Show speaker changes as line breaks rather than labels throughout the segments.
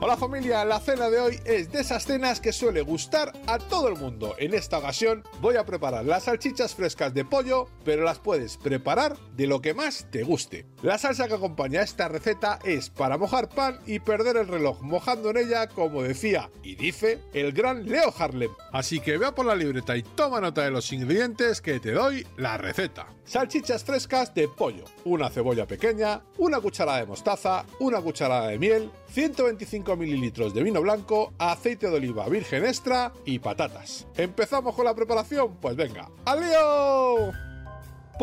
Hola familia, la cena de hoy es de esas cenas que suele gustar a todo el mundo. En esta ocasión voy a preparar las salchichas frescas de pollo, pero las puedes preparar de lo que más te guste. La salsa que acompaña esta receta es para mojar pan y perder el reloj mojando en ella, como decía y dice el gran Leo Harlem. Así que vea por la libreta y toma nota de los ingredientes que te doy la receta. Salchichas frescas de pollo, una cebolla pequeña, una cucharada de mostaza, una cucharada de miel, 125 mililitros de vino blanco, aceite de oliva virgen extra y patatas. ¿Empezamos con la preparación? Pues venga, ¡Alío!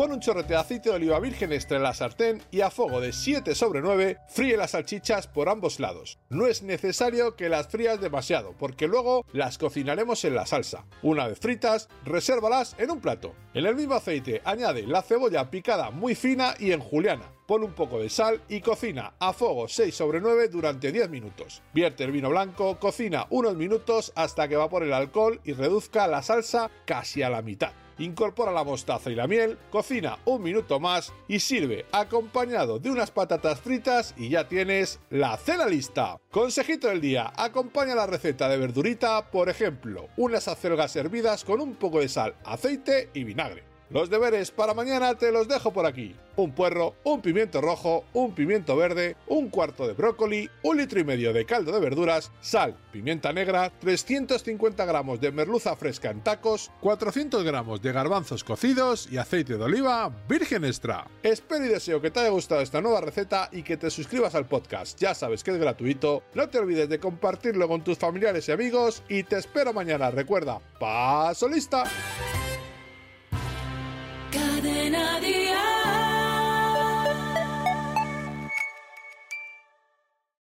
Pon un chorrete de aceite de oliva virgen extra la sartén y a fuego de 7 sobre 9 fríe las salchichas por ambos lados. No es necesario que las frías demasiado, porque luego las cocinaremos en la salsa. Una vez fritas, resérvalas en un plato. En el mismo aceite añade la cebolla picada muy fina y en juliana. Pon un poco de sal y cocina a fuego 6 sobre 9 durante 10 minutos. Vierte el vino blanco, cocina unos minutos hasta que evapore el alcohol y reduzca la salsa casi a la mitad incorpora la mostaza y la miel, cocina un minuto más y sirve acompañado de unas patatas fritas y ya tienes la cena lista. Consejito del día, acompaña la receta de verdurita, por ejemplo, unas acelgas hervidas con un poco de sal, aceite y vinagre. Los deberes para mañana te los dejo por aquí. Un puerro, un pimiento rojo, un pimiento verde, un cuarto de brócoli, un litro y medio de caldo de verduras, sal, pimienta negra, 350 gramos de merluza fresca en tacos, 400 gramos de garbanzos cocidos y aceite de oliva virgen extra. Espero y deseo que te haya gustado esta nueva receta y que te suscribas al podcast. Ya sabes que es gratuito. No te olvides de compartirlo con tus familiares y amigos y te espero mañana. Recuerda, paso lista.
Cadena